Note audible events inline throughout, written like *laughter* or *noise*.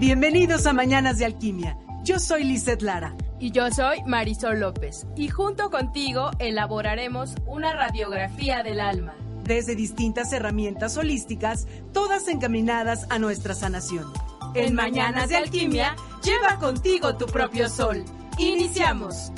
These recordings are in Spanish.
Bienvenidos a Mañanas de Alquimia. Yo soy Lizeth Lara. Y yo soy Marisol López. Y junto contigo elaboraremos una radiografía del alma. Desde distintas herramientas holísticas, todas encaminadas a nuestra sanación. En Mañanas de Alquimia, lleva contigo tu propio sol. Iniciamos.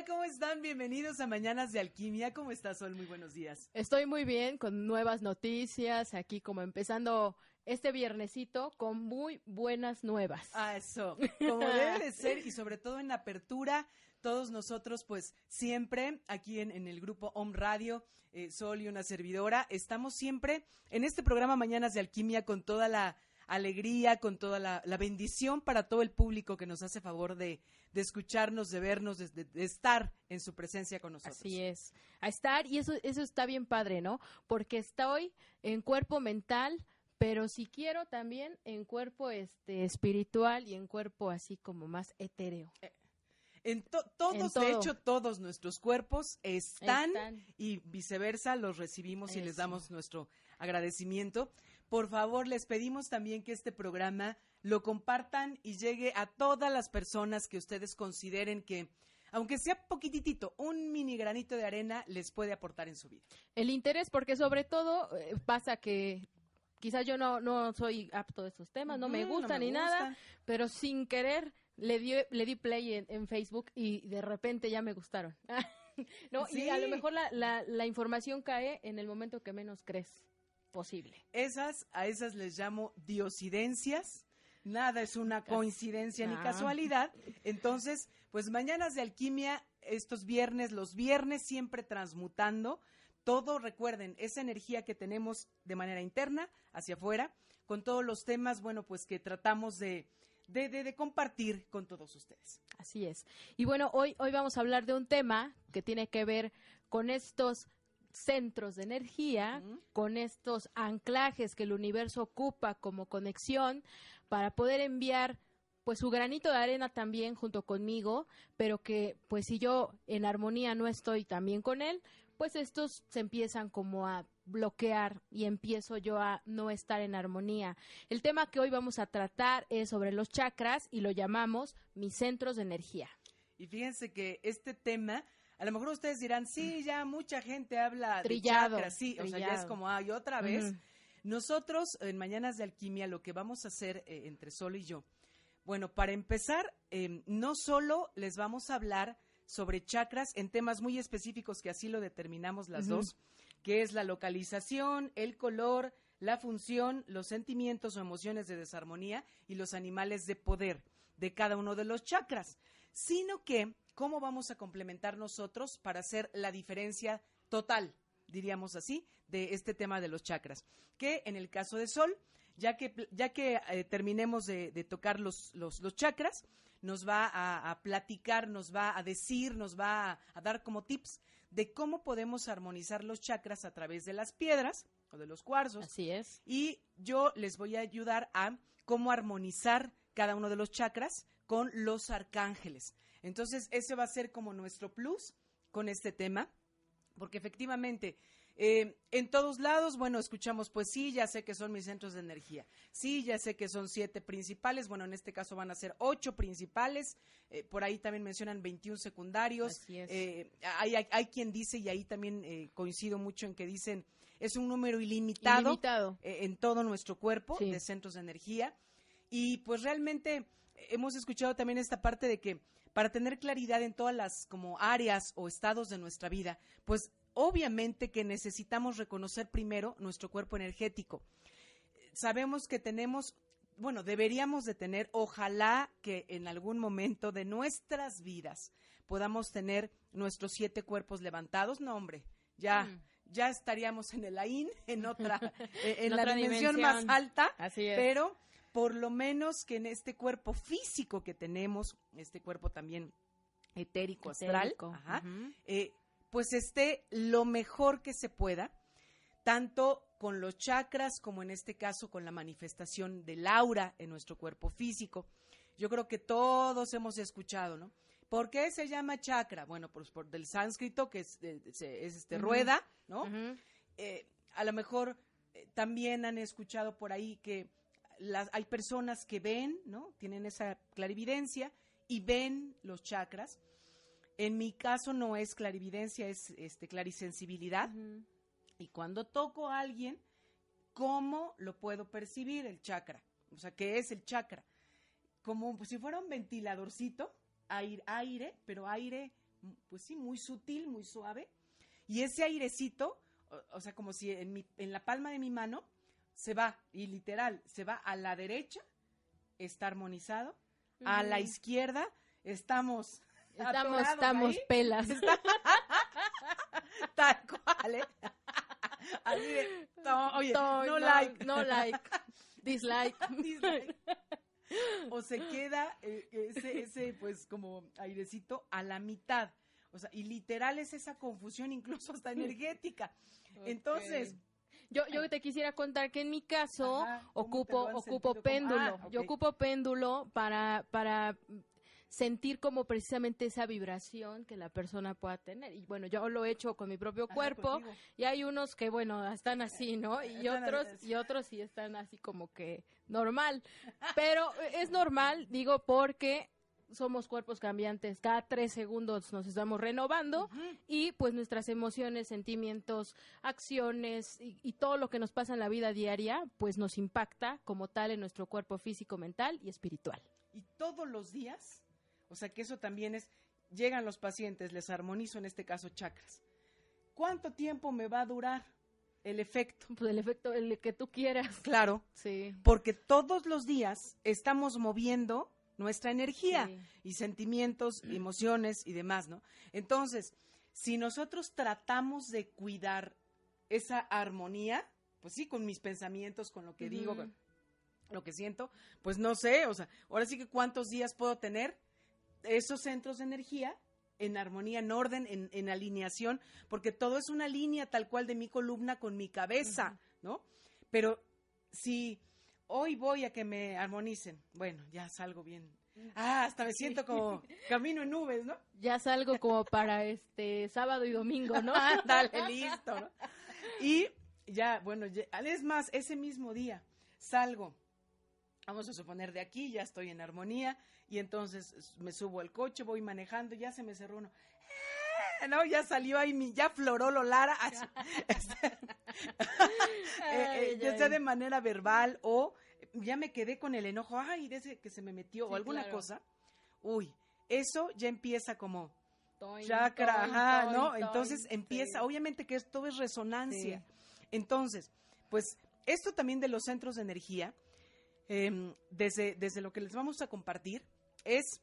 Hola, ¿cómo están? Bienvenidos a Mañanas de Alquimia. ¿Cómo estás, Sol? Muy buenos días. Estoy muy bien, con nuevas noticias, aquí como empezando este viernesito con muy buenas nuevas. Ah, eso, como debe de ser y sobre todo en apertura, todos nosotros pues siempre aquí en, en el grupo Home Radio, eh, Sol y una servidora, estamos siempre en este programa Mañanas de Alquimia con toda la alegría, con toda la, la bendición para todo el público que nos hace favor de, de escucharnos, de vernos, de, de- de estar en su presencia con nosotros. Así es, a estar y eso, eso está bien padre, ¿no? Porque estoy en cuerpo mental, pero si quiero también en cuerpo este espiritual y en cuerpo así como más etéreo. En to- todos, En de hecho, todos nuestros cuerpos están, Están. y viceversa, los recibimos y les damos nuestro agradecimiento. Por favor, les pedimos también que este programa lo compartan y llegue a todas las personas que ustedes consideren que, aunque sea poquitito, un mini granito de arena les puede aportar en su vida. El interés, porque sobre todo eh, pasa que quizás yo no, no soy apto de esos temas, no me gusta me ni nada, pero sin querer le di, le di play en, en Facebook y de repente ya me gustaron. *laughs* no, y a lo mejor la, la, la información cae en el momento que menos crees posible. Esas, a esas les llamo diosidencias. Nada es una coincidencia ni Ah. casualidad. Entonces, pues mañanas de alquimia, estos viernes, los viernes siempre transmutando. Todo, recuerden, esa energía que tenemos de manera interna hacia afuera, con todos los temas, bueno, pues que tratamos de, de, de- de compartir con todos ustedes. Así es. Y bueno, hoy, hoy vamos a hablar de un tema que tiene que ver con estos centros de energía, con estos anclajes que el universo ocupa como conexión para poder enviar pues su granito de arena también junto conmigo, pero que pues si yo en armonía no estoy también con él, pues estos se empiezan como a bloquear y empiezo yo a no estar en armonía. El tema que hoy vamos a tratar es sobre los chakras y lo llamamos mis centros de energía. Y fíjense que este tema, a lo mejor ustedes dirán, sí, ya mucha gente habla Trillado, de chakras, sí, o sea, ya es como, ay, otra vez. Nosotros, en Mañanas de Alquimia, lo que vamos a hacer eh, entre Sol y yo, bueno, para empezar, eh, no solo les vamos a hablar sobre chakras en temas muy específicos que así lo determinamos las dos, que es la localización, el color, la función, los sentimientos o emociones de desarmonía y los animales de poder de cada uno de los chakras, sino que cómo vamos a complementar nosotros para hacer la diferencia total, diríamos así, de este tema de los chakras, que en el caso de Sol, ya que, ya que eh, terminemos de, de tocar los, los, los chakras, nos va a, a platicar, nos va a decir, nos va a, a dar como tips de cómo podemos armonizar los chakras a través de las piedras o de los cuarzos. Así es. Y yo les voy a ayudar a cómo armonizar cada uno de los chakras con los arcángeles. Entonces, ese va a ser como nuestro plus con este tema, porque efectivamente, eh, en todos lados, bueno, escuchamos, pues sí, ya sé que son mis centros de energía. Sí, ya sé que son siete principales. Bueno, en este caso van a ser ocho principales. eh, por ahí también mencionan 21 secundarios. Eh, hay, hay- hay quien dice, y ahí también coincido mucho en que dicen, es un número ilimitado Ilimitado. en todo nuestro cuerpo Sí. de centros de energía. Y pues realmente hemos escuchado también esta parte de que para tener claridad en todas las como áreas o estados de nuestra vida, pues obviamente que necesitamos reconocer primero nuestro cuerpo energético. Sabemos que tenemos bueno, deberíamos de tener, ojalá que en algún momento de nuestras vidas podamos tener nuestros siete cuerpos levantados. No, hombre, ya, Mm. ya estaríamos en el AIN, en otra, *laughs* en En la otra dimensión, dimensión. más alta. Así es. Pero por lo menos que en este cuerpo físico que tenemos, este cuerpo también etérico, astral, Etérico, ajá, ujú. eh, pues esté lo mejor que se pueda, tanto con los chakras como en este caso con la manifestación del aura en nuestro cuerpo físico. Yo creo que todos hemos escuchado, ¿no? ¿Por qué se llama chakra? Bueno, pues por del sánscrito, que es, eh, es este rueda, ¿no? Eh, a lo mejor eh, también han escuchado por ahí que las, hay personas que ven, ¿no? Tienen esa clarividencia y ven los chakras. En mi caso no es clarividencia, es este, clarisensibilidad. Y cuando toco a alguien, ¿cómo lo puedo percibir el chakra? O sea, ¿qué es el chakra? Como si fuera un ventiladorcito, aire, aire, pero aire, pues sí, muy sutil, muy suave. Y ese airecito, o, o sea, como si en, mi, en la palma de mi mano, se va, y literal, se va a la derecha, está armonizado, a la izquierda, estamos... Estamos, estamos ahí. pelas. *laughs* Tal cual, ¿eh? Así de, no, oye, To- no, like. No like. Dislike. *laughs* Dislike. O se queda eh, ese, ese, pues, como airecito a la mitad. O sea, y literal es esa confusión, incluso hasta energética. Entonces, Yo, yo te quisiera contar que en mi caso Ajá, ¿cómo te ocupo, ocupo péndulo. Ah, Yo ocupo péndulo para, para sentir como precisamente esa vibración que la persona pueda tener. Y bueno, yo lo he hecho con mi propio cuerpo y hay unos que, bueno, están así, ¿no? Y Están otros, y otros sí están así como que normal. Pero es normal, digo, porque somos cuerpos cambiantes. Cada tres segundos nos estamos renovando y pues nuestras emociones, sentimientos, acciones y, y todo lo que nos pasa en la vida diaria, pues nos impacta como tal en nuestro cuerpo físico, mental y espiritual. Y todos los días, o sea que eso también es, llegan los pacientes, les armonizo en este caso chakras. ¿Cuánto tiempo me va a durar el efecto? Pues el efecto, el que tú quieras. Claro, Sí. porque todos los días estamos moviendo nuestra energía Sí. y sentimientos, emociones y demás, ¿no? Entonces, si nosotros tratamos de cuidar esa armonía, pues sí, con mis pensamientos, con lo que digo, con lo que siento, pues no sé, o sea, ahora sí que cuántos días puedo tener esos centros de energía en armonía, en orden, en, en alineación, porque todo es una línea tal cual de mi columna con mi cabeza, ¿no? Pero si hoy voy a que me armonicen, bueno, ya salgo bien. Ah, hasta me siento como camino en nubes, ¿no? Ya salgo como para este sábado y domingo, ¿no? *laughs* Dale, listo, ¿no? Y ya, bueno, ya- es más, ese mismo día salgo, vamos a suponer de aquí, ya estoy en armonía, y entonces me subo al coche, voy manejando, ya se me cerró uno. ¡Ah! *laughs* No, ya salió ahí, mi, ya floró lo Lara, así, *laughs* este, *laughs* eh, eh, ya sea de manera verbal o ya me quedé con el enojo, ay, desde que se me metió Sí, o alguna claro. cosa. Uy, eso ya empieza como Toin, chakra, toin, ajá, toin, ¿no? Entonces sí. empieza, obviamente que esto es resonancia. Entonces, pues esto también de los centros de energía, em, desde, desde lo que les vamos a compartir, es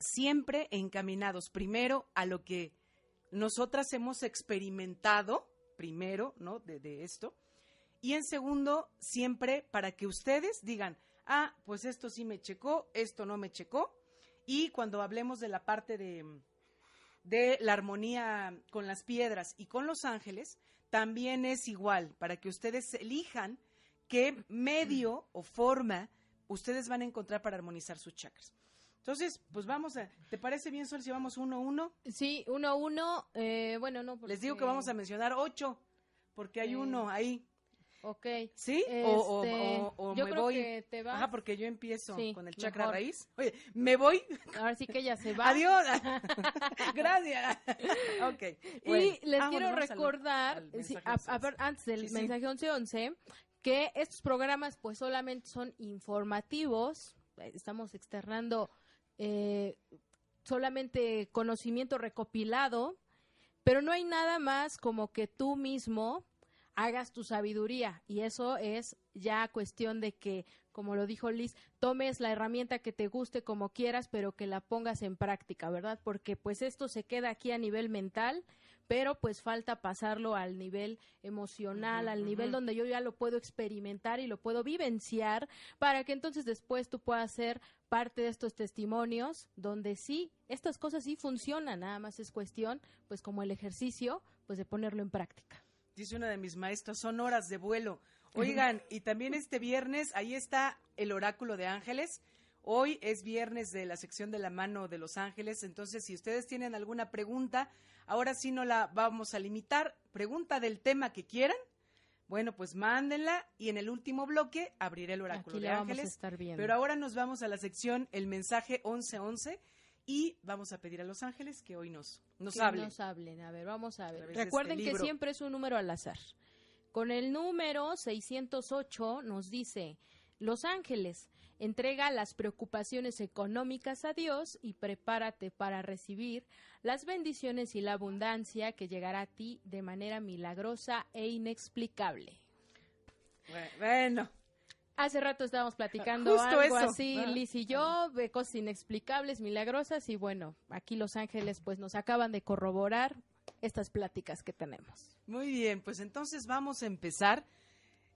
siempre encaminados primero a lo que nosotras hemos experimentado, primero, ¿no? De, esto. Y en segundo, siempre para que ustedes digan, ah, pues esto sí me checó, esto no me checó. Y cuando hablemos de la parte de, de la armonía con las piedras y con los ángeles, también es igual, para que ustedes elijan qué medio o forma ustedes van a encontrar para armonizar sus chakras. Entonces, pues vamos a, ¿te parece bien, Sol, si vamos uno a uno? Sí, uno a uno, eh, bueno, no. Les digo que porque- vamos a mencionar ocho, porque hay Sí. uno ahí. Ok. ¿Sí? O, o- Este, o- o yo me creo voy. que te vas. Ajá, porque yo empiezo Sí, con el chakra mejor. raíz. Oye, me voy. Ahora sí que ella se va. Adiós. *laughs* *laughs* Gracias. ok. bueno. y les quiero al- recordar, al sí, mensaje a- 11. a ver, antes del Sí, mensaje 1111, que estos programas pues solamente son informativos, eh, estamos externando eh, solamente conocimiento recopilado, pero no hay nada más como que tú mismo hagas tu sabiduría. Y eso es ya cuestión de que, como lo dijo Liz, tomes la herramienta que te guste como quieras, pero que la pongas en práctica, ¿verdad? Porque pues esto se queda aquí a nivel mental, pero pues falta pasarlo al nivel emocional, al nivel donde yo ya lo puedo experimentar y lo puedo vivenciar para que entonces después tú puedas ser parte de estos testimonios donde sí, estas cosas sí funcionan, nada más es cuestión, pues como el ejercicio, pues de ponerlo en práctica dice una de mis maestras, son horas de vuelo. Oigan, y también este viernes, ahí está el oráculo de ángeles. Hoy es viernes de la sección de la mano de los ángeles, entonces si ustedes tienen alguna pregunta, ahora sí no la vamos a limitar, pregunta del tema que quieran. Bueno, pues mándenla y en el último bloque abriré el oráculo de ángeles. Pero ahora nos vamos a la sección el mensaje 1111 y vamos a pedir a los ángeles que hoy nos, nos que hablen. Nos hablen. A ver, vamos a ver. Recuerden que siempre es un número al azar. Con el número 608 nos dice, Los ángeles, entrega las preocupaciones económicas a Dios y prepárate para recibir las bendiciones y la abundancia que llegará a ti de manera milagrosa e inexplicable. Bueno, Hace rato estábamos platicando algo así, Liz y yo, de cosas inexplicables, milagrosas, y bueno, aquí Los Ángeles pues nos acaban de corroborar estas pláticas que tenemos. Muy bien, pues entonces vamos a empezar.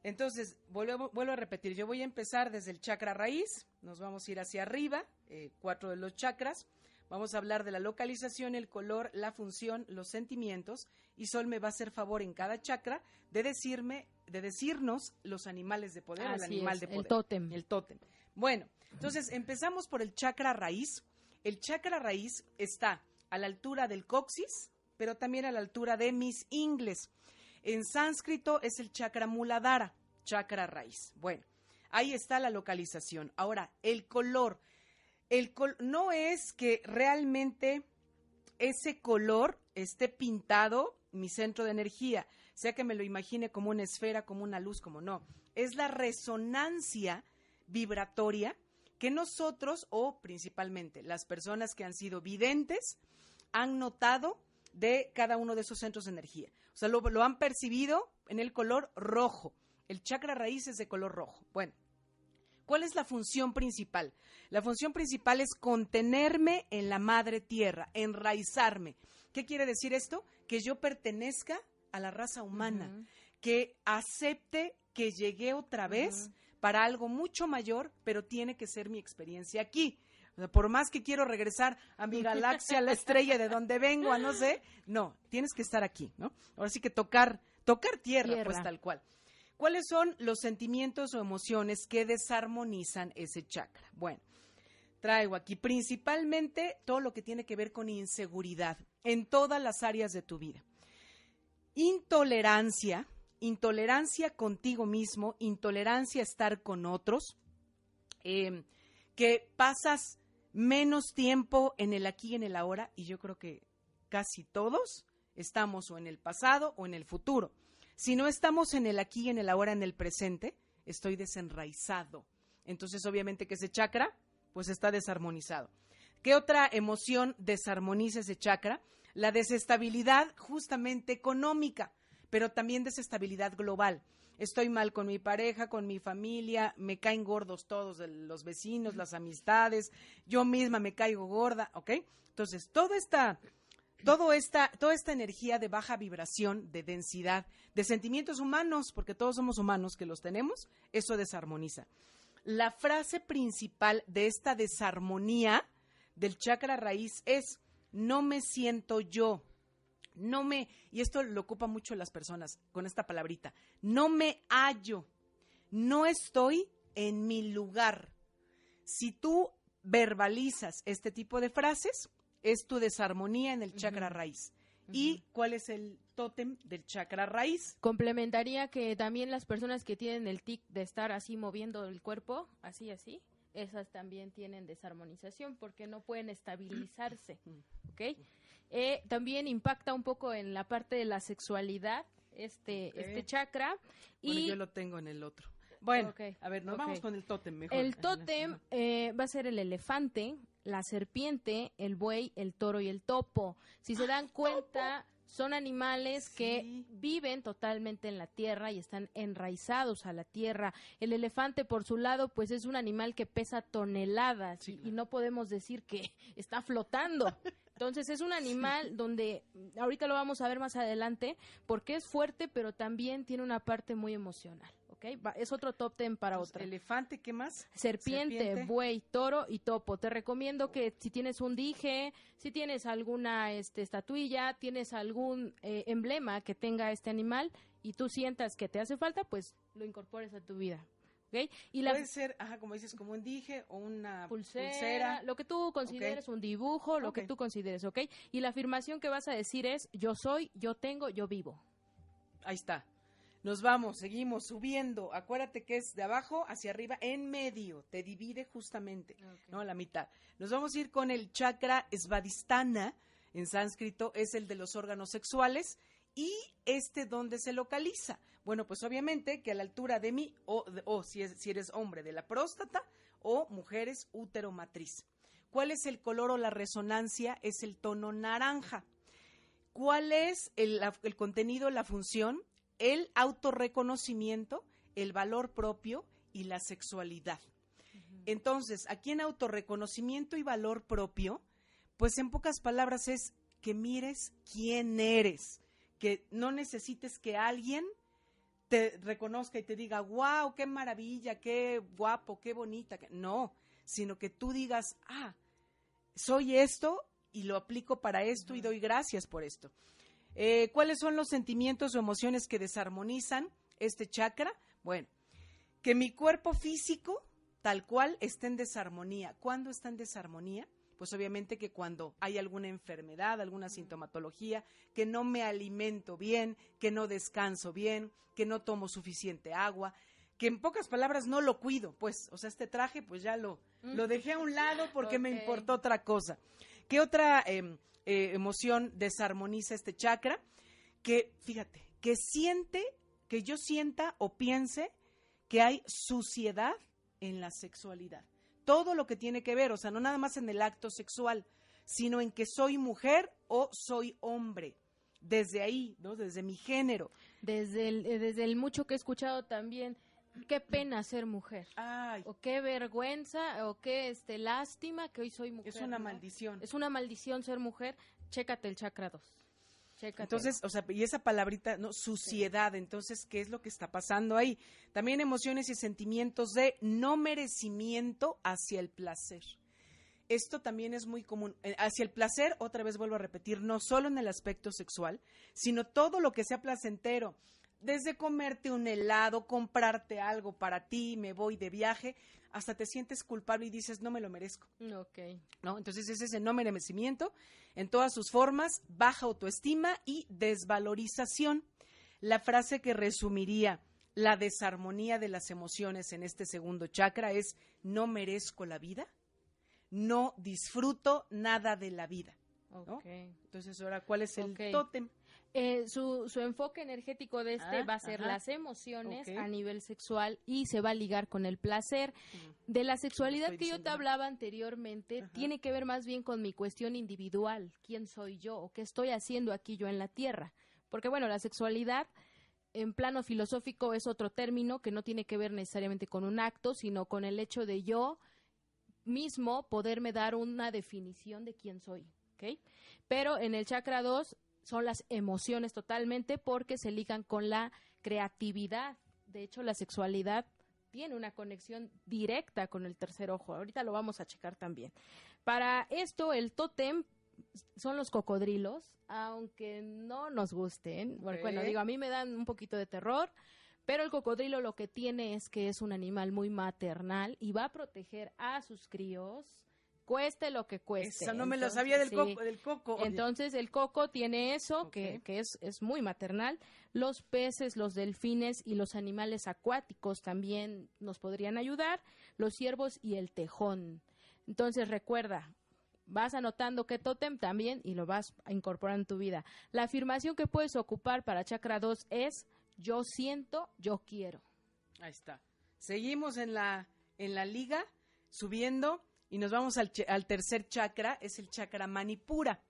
Entonces, vuelvo, vuelvo a repetir, yo voy a empezar desde el chakra raíz, nos vamos a ir hacia arriba, eh, cuatro de los chakras, Vamos a hablar de la localización, el color, la función, los sentimientos y Sol me va a hacer favor en cada chakra de decirme, de decirnos los animales de poder, el animal de poder. El tótem. El tótem. Bueno, entonces empezamos por el chakra raíz. El chakra raíz está a la altura del coxis, pero también a la altura de mis ingles. En sánscrito es el chakra muladhara, chakra raíz. Bueno, ahí está la localización. Ahora, el color el no es que realmente ese color esté pintado mi centro de energía, sea que me lo imagine como una esfera, como una luz, como no. Es la resonancia vibratoria que nosotros, o principalmente las personas que han sido videntes, han notado de cada uno de esos centros de energía. O sea, lo, lo han percibido en el color rojo. El chakra raíz es de color rojo. Bueno, ¿Cuál es la función principal? La función principal es contenerme en la madre tierra, enraizarme. ¿Qué quiere decir esto? Que yo pertenezca a la raza humana, que acepte que llegué otra vez para algo mucho mayor, pero tiene que ser mi experiencia aquí. Por más que quiero regresar a mi galaxia, a la estrella de donde vengo, a no sé, no, tienes que estar aquí, ¿no? Ahora sí que tocar, tocar tierra. pues tal cual. ¿Cuáles son los sentimientos o emociones que desarmonizan ese chakra? Bueno, traigo aquí principalmente todo lo que tiene que ver con inseguridad en todas las áreas de tu vida. Intolerancia, intolerancia contigo mismo, intolerancia a estar con otros, em, que pasas menos tiempo en el aquí y en el ahora, y yo creo que casi todos estamos o en el pasado o en el futuro. Si no estamos en el aquí, en el ahora, en el presente, estoy desenraizado. Entonces, obviamente que ese chakra, pues está desarmonizado. ¿Qué otra emoción desarmoniza ese chakra? La desestabilidad justamente económica, pero también desestabilidad global. Estoy mal con mi pareja, con mi familia, me caen gordos todos los vecinos, las amistades, yo misma me caigo gorda, ¿ok? Entonces, toda esta todo esta, toda esta energía de baja vibración, de densidad, de sentimientos humanos, porque todos somos humanos que los tenemos, eso desarmoniza. La frase principal de esta desarmonía del chakra raíz es, no me siento yo, no me, y esto lo ocupa mucho las personas con esta palabrita, no me hallo, no estoy en mi lugar. Si tú verbalizas este tipo de frases, es tu desarmonía en el chakra raíz. ¿Y cuál es el tótem del chakra raíz? Complementaría que también las personas que tienen el tic de estar así moviendo el cuerpo, así, así, esas también tienen desarmonización porque no pueden estabilizarse, ¿ok? Eh, también impacta un poco en la parte de la sexualidad, este, este chakra. y yo lo tengo en el otro. Bueno, a ver, nos vamos con el tótem mejor. El tótem eh, va a ser el elefante, la serpiente, el buey, el toro y el topo. Si se dan cuenta, son animales que viven totalmente en la tierra y están enraizados a la tierra. El elefante, por su lado, pues es un animal que pesa toneladas Sí, y- no podemos decir que *laughs* está flotando. *laughs* Entonces es un animal donde, mm, ahorita lo vamos a ver más adelante, porque es fuerte, pero también tiene una parte muy emocional. ¿ok? Va- Es otro top ten para Entonces, otra. Elefante, ¿qué más? Serpiente, serpiente. buey, toro y topo. Te recomiendo que si tienes un dije, si tienes alguna este, estatuilla, tienes algún eh, emblema que tenga este animal y tú sientas que te hace falta, pues lo incorpores a tu vida. ¿Ok? Y la Puede ser, ajá, como dices, como un dije o una pulsera, pulsera. lo que tú consideres un dibujo, lo que tú consideres, ¿ok? Y la afirmación que vas a decir es yo soy, yo tengo, yo vivo. Ahí está. Nos vamos, seguimos subiendo. Acuérdate que es de abajo hacia arriba, en medio. Te divide justamente, ¿no? La mitad. Nos vamos a ir con el chakra svadhisthana. En sánscrito es el de los órganos sexuales. ¿Y este dónde se localiza? Bueno, pues obviamente que a la altura de mí, o, si, es- si eres hombre, de la próstata, o mujeres, útero matriz. ¿Cuál es el color o la resonancia? Es el tono naranja. ¿Cuál es el, el contenido, la función? El autorreconocimiento, el valor propio y la sexualidad. Entonces, aquí en autorreconocimiento y valor propio, pues en pocas palabras es que mires quién eres, que no necesites que alguien te reconozca y te diga, wow, qué maravilla, qué guapo, qué bonita. que-". No, sino que tú digas, ah, soy esto y lo aplico para esto y doy gracias por esto. Eh, ¿Cuáles son los sentimientos o emociones que desarmonizan este chakra? Bueno, que mi cuerpo físico, tal cual, esté en desarmonía. ¿Cuándo está en desarmonía? Pues obviamente que cuando hay alguna enfermedad, alguna sintomatología, que no me alimento bien, que no descanso bien, que no tomo suficiente agua, que en pocas palabras no lo cuido, pues, o sea, este traje, pues ya lo, lo dejé a un lado porque me importó otra cosa. ¿Qué otra em, eh, emoción desarmoniza este chakra? Que, fíjate, que siente, que yo sienta o piense que hay suciedad en la sexualidad. Todo lo que tiene que ver, o sea, no nada más en el acto sexual, sino en que soy mujer o soy hombre. Desde ahí, ¿no? Desde mi género. Desde el, eh, desde el mucho que he escuchado también, qué pena ser mujer. Ay, O qué vergüenza, o qué este, lástima que hoy soy mujer. es una ¿no? maldición. Es una maldición ser mujer. Chécate el chakra 2. Chécate. Entonces, o sea, y esa palabrita, ¿no? Suciedad. Entonces, ¿qué es lo que está pasando ahí? También emociones y sentimientos de no merecimiento hacia el placer. Esto también es muy común. Eh, Hacia el placer, otra vez vuelvo a repetir, no solo en el aspecto sexual, sino todo lo que sea placentero. Desde comerte un helado, comprarte algo para ti, me voy de viaje, hasta te sientes culpable y dices, no me lo merezco. Ok. ¿no? Entonces ese es el no merecimiento en todas sus formas, baja autoestima y desvalorización. La frase que resumiría la desarmonía de las emociones en este segundo chakra es no merezco la vida, no disfruto nada de la vida. ¿no? Ok. Entonces ahora, ¿cuál es el Ok. tótem? Eh, su, su enfoque energético de este Ah, va a ser ajá. las emociones a nivel sexual y se va a ligar con el placer. De la sexualidad que yo te hablaba anteriormente, Ajá. tiene que ver más bien con mi cuestión individual, quién soy yo o qué estoy haciendo aquí yo en la tierra. Porque bueno, la sexualidad en plano filosófico es otro término que no tiene que ver necesariamente con un acto, sino con el hecho de yo mismo poderme dar una definición de quién soy, ¿ok? Pero en el chakra 2 son las emociones totalmente porque se ligan con la creatividad. De hecho, la sexualidad tiene una conexión directa con el tercer ojo. Ahorita lo vamos a checar también. Para esto, el tótem son los cocodrilos, aunque no nos gusten. Bueno, Ok. Bueno, digo, a mí me dan un poquito de terror, pero el cocodrilo lo que tiene es que es un animal muy maternal y va a proteger a sus críos, cueste lo que cueste. Eso no me lo Entonces, sabía del sí. coco. Del coco. Oye, Entonces el coco tiene eso, que, que es, es muy maternal. Los peces, los delfines y los animales acuáticos también nos podrían ayudar. Los ciervos y el tejón. Entonces recuerda, vas anotando qué tótem también y lo vas a incorporar en tu vida. La afirmación que puedes ocupar para chakra 2 es yo siento, yo quiero. Ahí está. Seguimos en la, en la liga, subiendo, y nos vamos al, al tercer chakra, es el chakra manipura.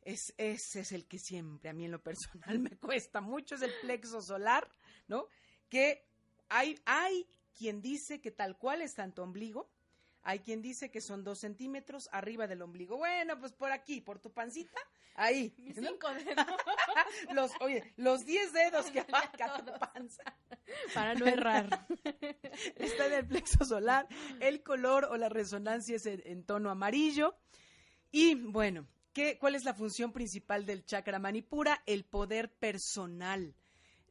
es, ese es el que siempre a mí en lo personal *laughs* me cuesta mucho, es el plexo solar, ¿no? Que hay, hay quien dice que tal cual está en tu ombligo, hay quien dice que son dos centímetros arriba del ombligo. Bueno, pues por aquí, por tu pancita, ahí. *laughs* Mis cinco *laughs* dedos. los, oye, los diez dedos que *laughs* abarca tu panza. Para no errar. Está en el plexo solar. El color o la resonancia es en, en tono amarillo. Y bueno, ¿qué, ¿cuál es la función principal del chakra manipura? El poder personal.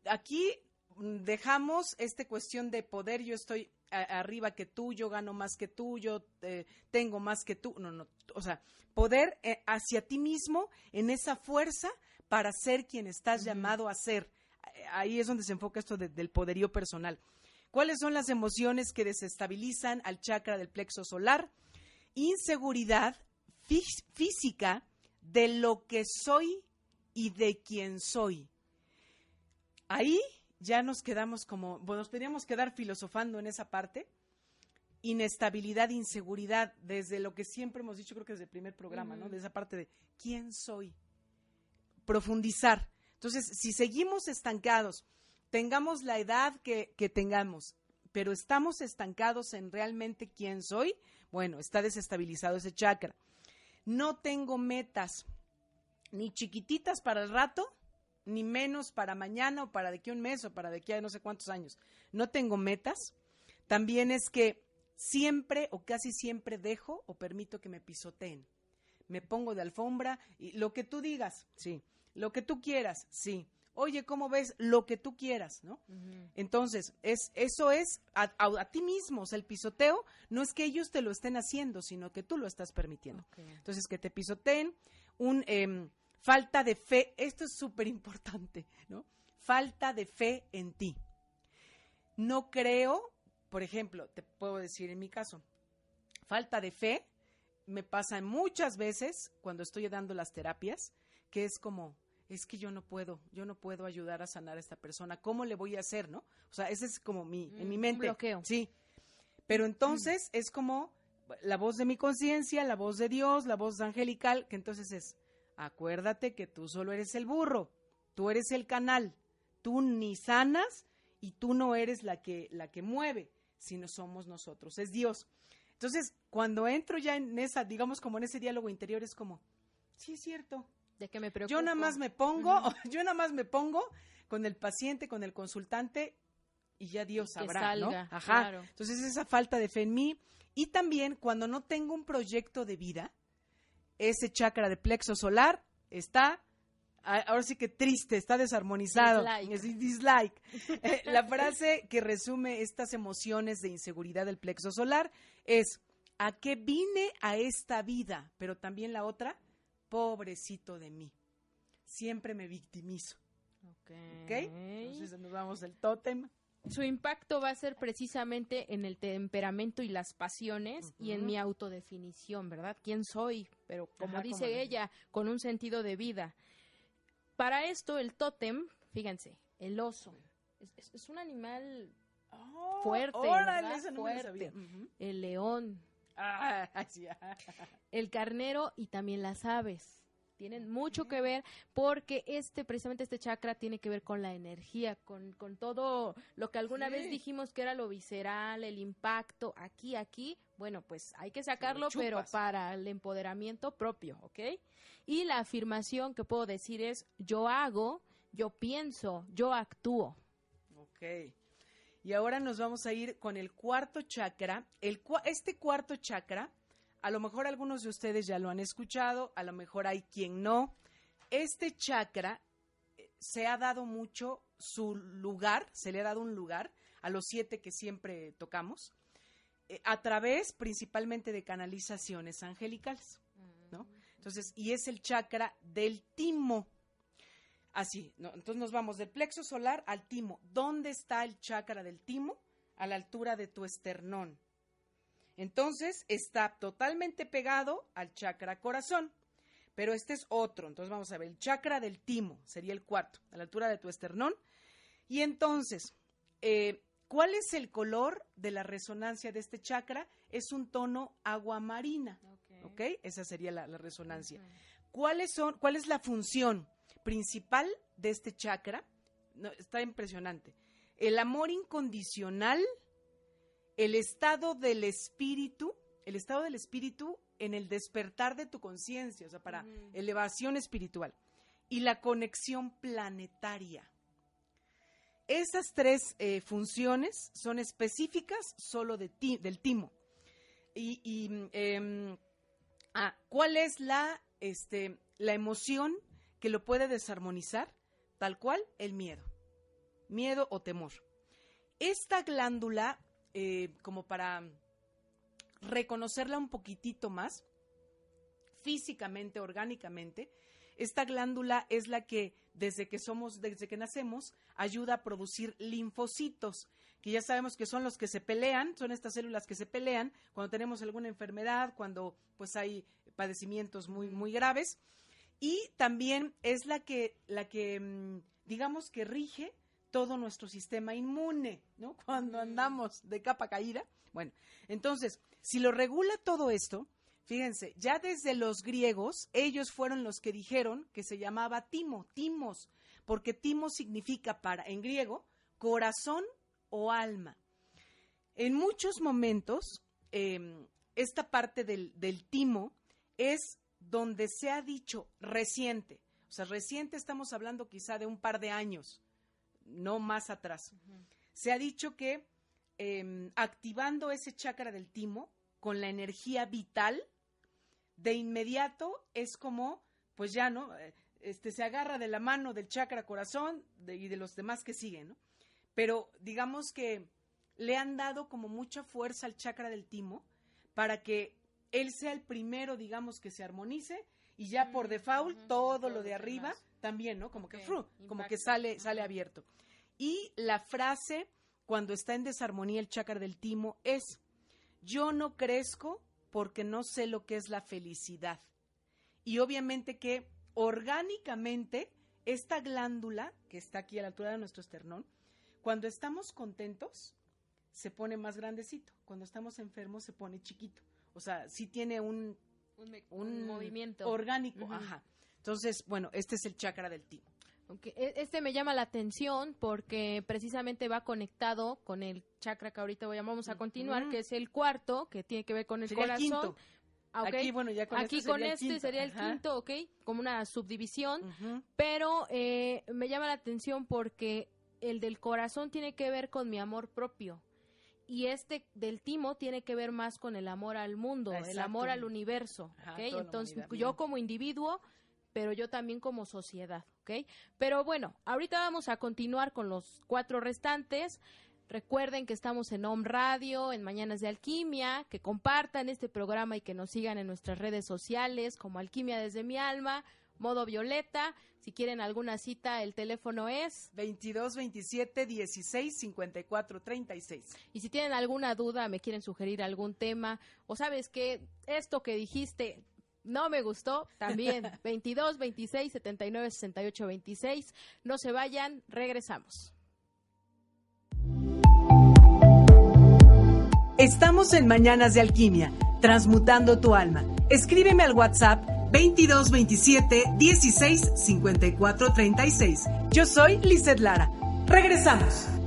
Aquí mm, dejamos esta cuestión de poder, yo estoy a- arriba que tú, yo gano más que tú, yo eh, tengo más que tú. No, no, o sea, poder eh, hacia ti mismo en esa fuerza para ser quien estás llamado a ser. Ahí es donde se enfoca esto de- del poderío personal. ¿Cuáles son las emociones que desestabilizan al chakra del plexo solar? Inseguridad fí- física de lo que soy y de quién soy. Ahí ya nos quedamos como, bueno, nos podríamos quedar filosofando en esa parte. Inestabilidad, inseguridad, desde lo que siempre hemos dicho, creo que desde el primer programa, ¿no? De esa parte de quién soy. Profundizar. Entonces, si seguimos estancados, tengamos la edad que, que tengamos, pero estamos estancados en realmente quién soy, bueno, está desestabilizado ese chakra. No tengo metas, ni chiquititas para el rato, ni menos para mañana o para de aquí a un mes o para de aquí a no sé cuántos años. No tengo metas. También es que siempre o casi siempre dejo o permito que me pisoteen. Me pongo de alfombra y lo que tú digas, sí. Lo que tú quieras, sí. Oye, ¿cómo ves? Lo que tú quieras, ¿no? Entonces, es, eso es a, a- a ti mismo, o sea, el pisoteo no es que ellos te lo estén haciendo, sino que tú lo estás permitiendo. Entonces, que te pisoteen, un em, falta de fe, esto es súper importante, ¿no? Falta de fe en ti. No creo, por ejemplo, te puedo decir en mi caso, falta de fe me pasa muchas veces cuando estoy dando las terapias, que es como, es que yo no puedo, yo no puedo ayudar a sanar a esta persona, ¿cómo le voy a hacer, no? O sea, ese es como mi, en Mm, mi un mente. bloqueo. Sí. Pero entonces es como la voz de mi conciencia, la voz de Dios, la voz angelical, que entonces es, acuérdate que tú solo eres el burro, tú eres el canal, tú ni sanas y tú no eres la que, la que mueve, sino somos nosotros, es Dios. Entonces, cuando entro ya en esa, digamos como en ese diálogo interior, es como, sí es cierto, De que me preocupo. yo nada más me pongo, *laughs* yo nada más me pongo con el paciente, con el consultante y ya Dios Que sabrá, ¿no? salga, Ajá. claro. Entonces esa falta de fe en mí y también cuando no tengo un proyecto de vida, ese chakra de plexo solar está ahora sí que triste, está desarmonizado. Dislike. Es dislike. *laughs* Eh, La frase que resume estas emociones de inseguridad del plexo solar es ¿a qué vine a esta vida? Pero también la otra, pobrecito de mí. Siempre me victimizo. Ok. ¿Ok? Entonces nos vamos al tótem. Su impacto va a ser precisamente en el temperamento y las pasiones y en mi autodefinición, ¿verdad? ¿Quién soy? Pero como Ajá, dice como ella, con un sentido de vida. Para esto, el tótem, fíjense, el oso. Es, es- es un animal, Fuerte, Órale, Fuerte. el león, Ah, *laughs* sí, ah. el carnero y también las aves. Tienen mucho que ver porque este, precisamente este chakra tiene que ver con la energía, con, con todo lo que alguna Sí. vez dijimos que era lo visceral, el impacto, aquí, aquí. Bueno, pues hay que sacarlo, pero para el empoderamiento propio, ¿ok? Y la afirmación que puedo decir es, yo hago, yo pienso, yo actúo. Ok. Y ahora nos vamos a ir con el cuarto chakra. El, este cuarto chakra, a lo mejor algunos de ustedes ya lo han escuchado, a lo mejor hay quien no. Este chakra eh, se ha dado mucho su lugar, se le ha dado un lugar a los siete que siempre tocamos, eh, a través principalmente de canalizaciones angelicales. ¿no? Entonces, y es el chakra del timo. Así, ¿no? entonces nos vamos del plexo solar al timo. ¿Dónde está el chakra del timo? A la altura de tu esternón. Entonces está totalmente pegado al chakra corazón. Pero este es otro. Entonces vamos a ver, el chakra del timo sería el cuarto, a la altura de tu esternón. Y entonces, eh, ¿cuál es el color de la resonancia de este chakra? Es un tono aguamarina. ¿Ok? Esa sería la, la resonancia. ¿Cuáles son, ¿Cuál es la función principal de este chakra? está impresionante. El amor incondicional, el estado del espíritu, el estado del espíritu en el despertar de tu conciencia, o sea, para elevación espiritual, y la conexión planetaria. Esas tres eh, funciones son específicas solo de ti, del timo. Y, em, ah, ¿cuál es la, este, la emoción que lo puede desarmonizar? Tal cual, el miedo. Miedo o temor. Esta glándula, eh, como para reconocerla un poquitito más, físicamente, orgánicamente, esta glándula es la que desde que somos, desde que nacemos, ayuda a producir linfocitos, que ya sabemos que son los que se pelean, son estas células que se pelean cuando tenemos alguna enfermedad, cuando pues hay padecimientos muy, muy graves. Y también es la que, la que, mm, digamos que rige todo nuestro sistema inmune, ¿no? *laughs* Cuando andamos de capa caída. Bueno, entonces, si lo regula todo esto, Fíjense, ya desde los griegos, ellos fueron los que dijeron que se llamaba timo, timos, porque timo significa para, en griego, corazón o alma. En muchos momentos, em, esta parte del, timo es donde se ha dicho reciente. O sea, reciente estamos hablando quizá de un par de años, no más atrás. Se ha dicho que em, activando ese chakra del timo con la energía vital, de inmediato es como, pues ya, ¿no? Eh, este, se agarra de la mano del chakra corazón y de los demás que siguen, ¿no? Pero digamos que le han dado como mucha fuerza al chakra del timo para que él sea el primero, digamos, que se armonice y ya por mm, default todo lo de arriba también, ¿no? Como que como que sale sale abierto. Y la frase cuando está en desarmonía el chakra del timo es yo no crezco porque no sé lo que es la felicidad. Y obviamente que orgánicamente esta glándula que está aquí a la altura de nuestro esternón, cuando estamos contentos, se pone más grandecito. Cuando estamos enfermos, se pone chiquito. O sea, sí tiene un, un, movimiento orgánico. Ajá. Entonces, bueno, este es el chakra del timo. E, este me llama la atención porque precisamente va conectado con el chakra que ahorita vamos a continuar, que es el cuarto, que tiene que ver con el corazón. Ah, Aquí, bueno, ya con Aquí este con sería este sería el quinto, ¿ok? Como una subdivisión. Pero eh, me llama la atención porque el del corazón tiene que ver con mi amor propio. Y este del timo tiene que ver más con el amor al mundo, el amor al universo, ¿ok? Entonces, yo como individuo pero yo también como sociedad, ¿ok? Pero bueno, ahorita vamos a continuar con los cuatro restantes. Recuerden que estamos en Home Radio, en Mañanas de Alquimia, que compartan este programa y que nos sigan en nuestras redes sociales como Alquimia desde mi alma, modo violeta. Si quieren alguna cita, el teléfono es 22 27 16 54 36. Y si tienen alguna duda, me quieren sugerir algún tema o sabes que esto que dijiste no me gustó, también 22, 26, 79, 68, 26. No se vayan, regresamos. Estamos en Mañanas de Alquimia, transmutando tu alma. Escríbeme al WhatsApp 22 27 16 54 36. Yo soy Lizeth Lara. Regresamos.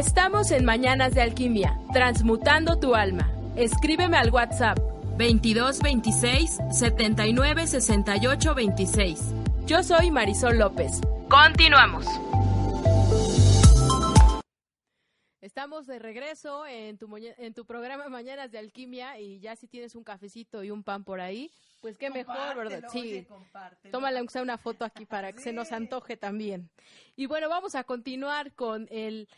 Estamos en Mañanas de Alquimia, transmutando tu alma. Escríbeme al WhatsApp 22 26 79 68 26. Yo soy Marisol López. Continuamos. Estamos de regreso en tu, en tu programa Mañanas de Alquimia y ya si tienes un cafecito y un pan por ahí, pues qué mejor, ¿verdad? Sí. Tómale aunque sea una foto aquí para que se nos antoje también. Y bueno, vamos a continuar con el...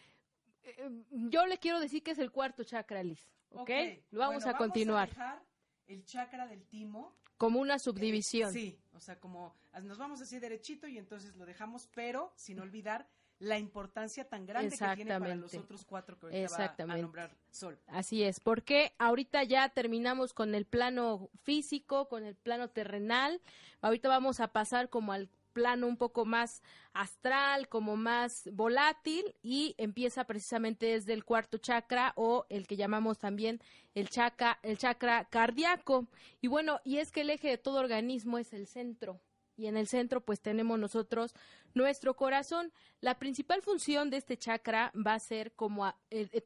Eh, yo le quiero decir que es el cuarto chakra, Liz. ¿Ok? Lo vamos a continuar. Vamos a dejar el chakra del timo. Como una subdivisión. sí, o sea, como nos vamos así derechito y entonces lo dejamos, pero sin olvidar la importancia tan grande que tiene para los otros cuatro que ahorita va a nombrar Sol. Así es, porque ahorita ya terminamos con el plano físico, con el plano terrenal. Ahorita vamos a pasar como al plano un poco más astral, como más volátil y empieza precisamente desde el cuarto chakra o el que llamamos también el chakra, el chakra cardíaco. Y bueno, y es que el eje de todo organismo es el centro y en el centro pues tenemos nosotros nuestro corazón. La principal función de este chakra va a ser como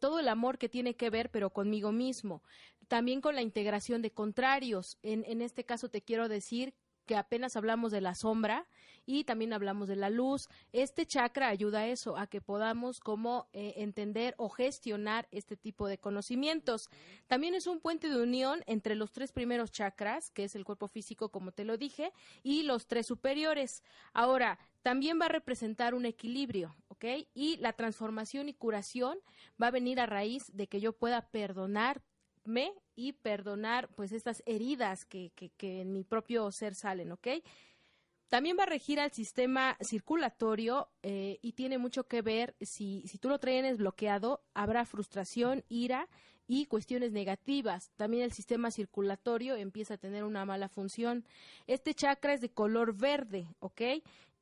todo el amor que tiene que ver pero conmigo mismo, también con la integración de contrarios. En, en este caso te quiero decir que apenas hablamos de la sombra y también hablamos de la luz. Este chakra ayuda a eso, a que podamos como eh, entender o gestionar este tipo de conocimientos. También es un puente de unión entre los tres primeros chakras, que es el cuerpo físico, como te lo dije, y los tres superiores. Ahora, también va a representar un equilibrio, ¿ok? Y la transformación y curación va a venir a raíz de que yo pueda perdonar y perdonar pues estas heridas que, que, en mi propio ser salen, ¿ok? También va a regir al sistema circulatorio eh, y tiene mucho que ver, si, si tú lo tienes bloqueado, habrá frustración, ira y cuestiones negativas. También el sistema circulatorio empieza a tener una mala función. Este chakra es de color verde, ¿ok?